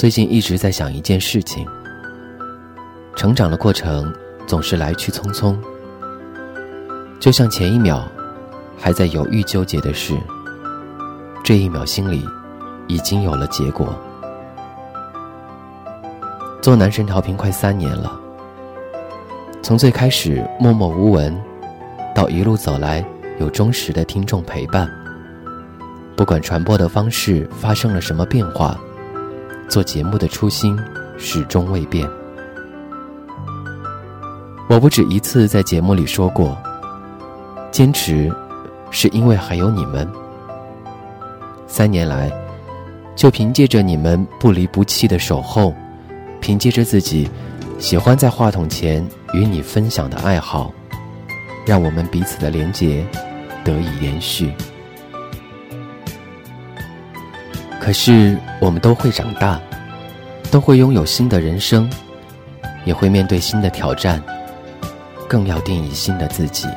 最近一直在想一件事情：成长的过程总是来去匆匆，就像前一秒还在犹豫纠结的事，这一秒心里已经有了结果。做男神调频快三年了，从最开始默默无闻，到一路走来有忠实的听众陪伴。不管传播的方式发生了什么变化，做节目的初心始终未变。我不止一次在节目里说过，坚持是因为还有你们。三年来，就凭借着你们不离不弃的守候，凭借着自己喜欢在话筒前与你分享的爱好，让我们彼此的连结得以延续。可是，我们都会长大，都会拥有新的人生，也会面对新的挑战，更要定义新的自己。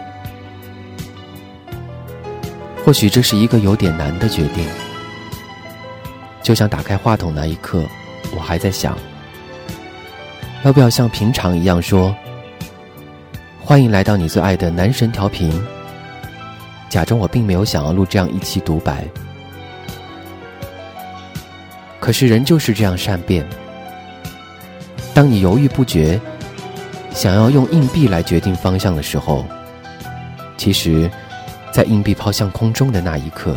或许这是一个有点难的决定。就像打开话筒那一刻，我还在想，要不要像平常一样说：“欢迎来到你最爱的男神调频。”假装我并没有想要录这样一期独白。可是人就是这样善变。当你犹豫不决，想要用硬币来决定方向的时候，其实，在硬币抛向空中的那一刻，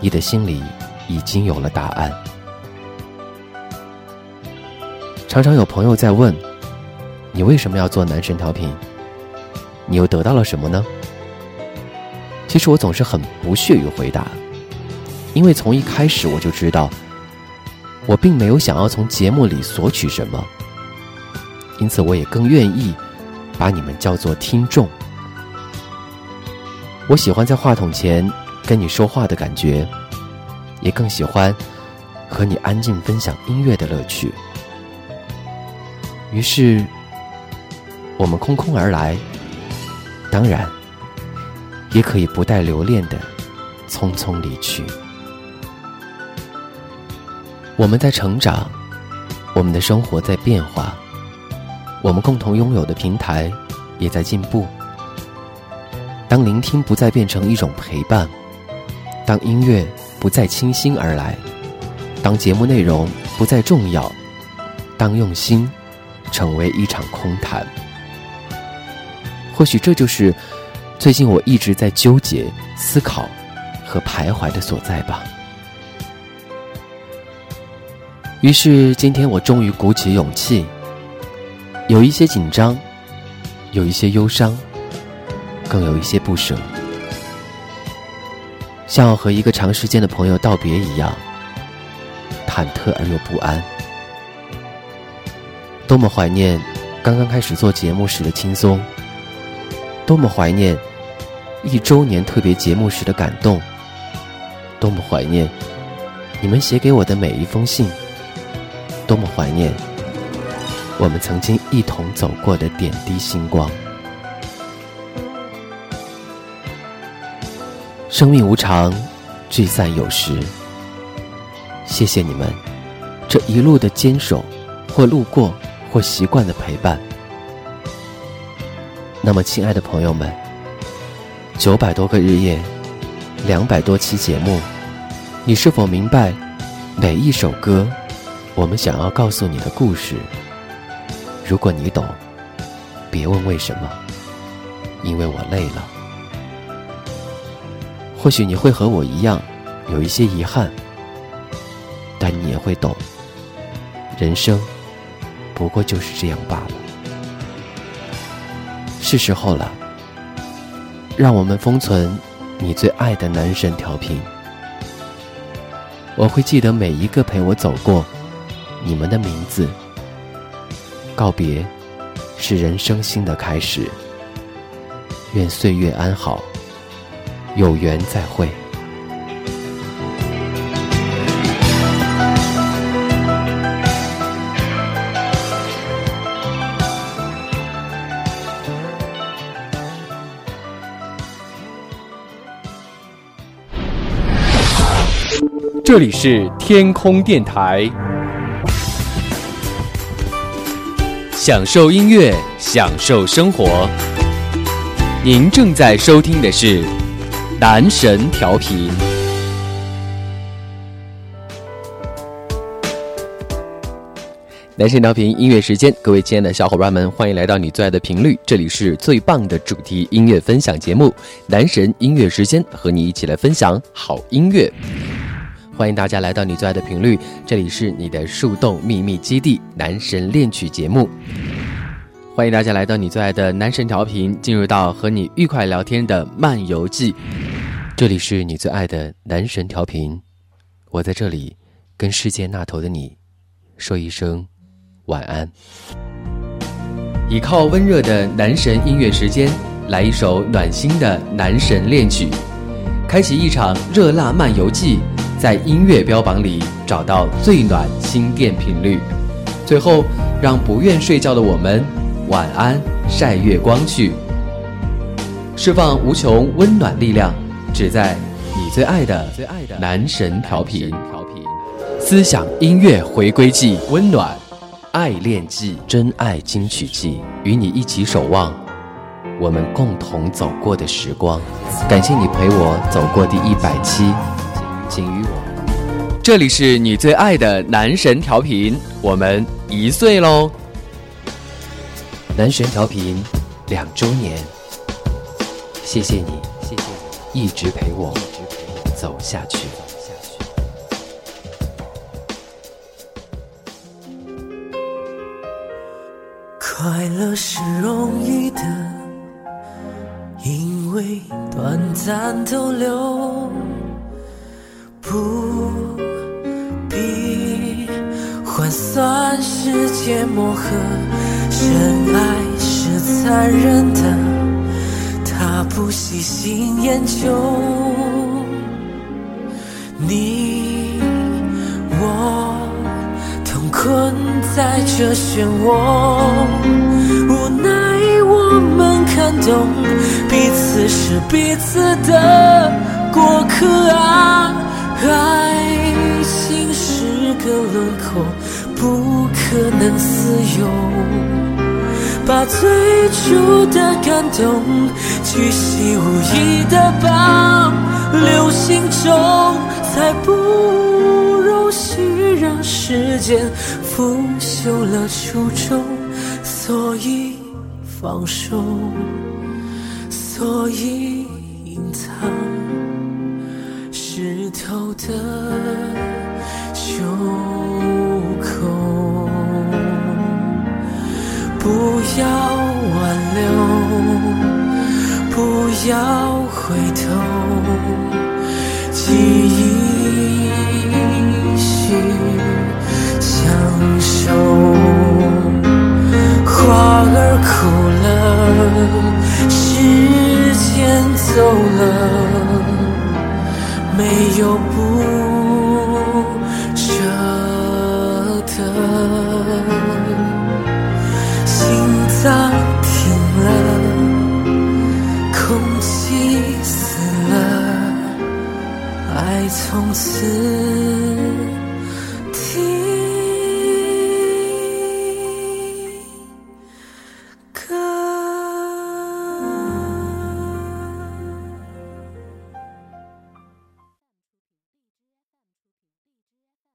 你的心里已经有了答案。常常有朋友在问：“你为什么要做男神调频？你又得到了什么呢？”其实我总是很不屑于回答。因为从一开始我就知道，我并没有想要从节目里索取什么，因此我也更愿意把你们叫做听众。我喜欢在话筒前跟你说话的感觉，也更喜欢和你安静分享音乐的乐趣。于是，我们空空而来，当然，也可以不带留恋的匆匆离去。我们在成长，我们的生活在变化，我们共同拥有的平台也在进步。当聆听不再变成一种陪伴，当音乐不再倾心而来，当节目内容不再重要，当用心成为一场空谈，或许这就是最近我一直在纠结、思考和徘徊的所在吧。于是今天我终于鼓起勇气，有一些紧张，有一些忧伤，更有一些不舍，像和一个长时间的朋友道别一样，忐忑而又不安。多么怀念刚刚开始做节目时的轻松，多么怀念一周年特别节目时的感动，多么怀念你们写给我的每一封信。多么怀念我们曾经一同走过的点滴星光。生命无常，聚散有时。谢谢你们这一路的坚守，或路过，或习惯的陪伴。那么，亲爱的朋友们，九百多个日夜，两百多期节目，你是否明白每一首歌？我们想要告诉你的故事，如果你懂，别问为什么，因为我累了。或许你会和我一样有一些遗憾，但你也会懂，人生不过就是这样罢了。是时候了，让我们封存你最爱的男神调频，我会记得每一个陪我走过。你们的名字，告别是人生新的开始。愿岁月安好，有缘再会。这里是天空电台，享受音乐，享受生活。您正在收听的是男神调频。男神调频音乐时间，各位亲爱的小伙伴们，欢迎来到你最爱的频率，这里是最棒的主题音乐分享节目——男神音乐时间，和你一起来分享好音乐。欢迎大家来到你最爱的频率，这里是你的树洞秘密基地——男神恋曲节目。欢迎大家来到你最爱的男神调频，进入到和你愉快聊天的漫游记。这里是你最爱的男神调频，我在这里跟世界那头的你说一声。晚安。倚靠温热的男神音乐时间，来一首暖心的男神恋曲，开启一场热辣漫游记，在音乐标榜里找到最暖心电频率。最后，让不愿睡觉的我们晚安，晒月光去，释放无穷温暖力量，只在你最爱的男神调频。思想音乐回归季，温暖。爱恋季，真爱金曲季，与你一起守望我们共同走过的时光。感谢你陪我走过第一百期，请与我。这里是你最爱的男神调频，我们一岁喽！男神调频两周年，谢谢你，谢谢你一直陪我走下去。快乐是容易的，因为短暂逗留，不必换算时间磨合。真爱是残忍的，他不细心研究。你我同困在这漩涡。无奈我们看懂，彼此是彼此的过客啊！爱情是个轮廓，不可能自由。把最初的感动，巨细无遗的保留心中，才不容许让时间腐朽了初衷。所以。放手，所以隐藏湿透的袖口。不要挽留，不要回头，记忆是相守。花儿枯了，时间走了，就不舍得。心脏停了，空气死了，爱从此。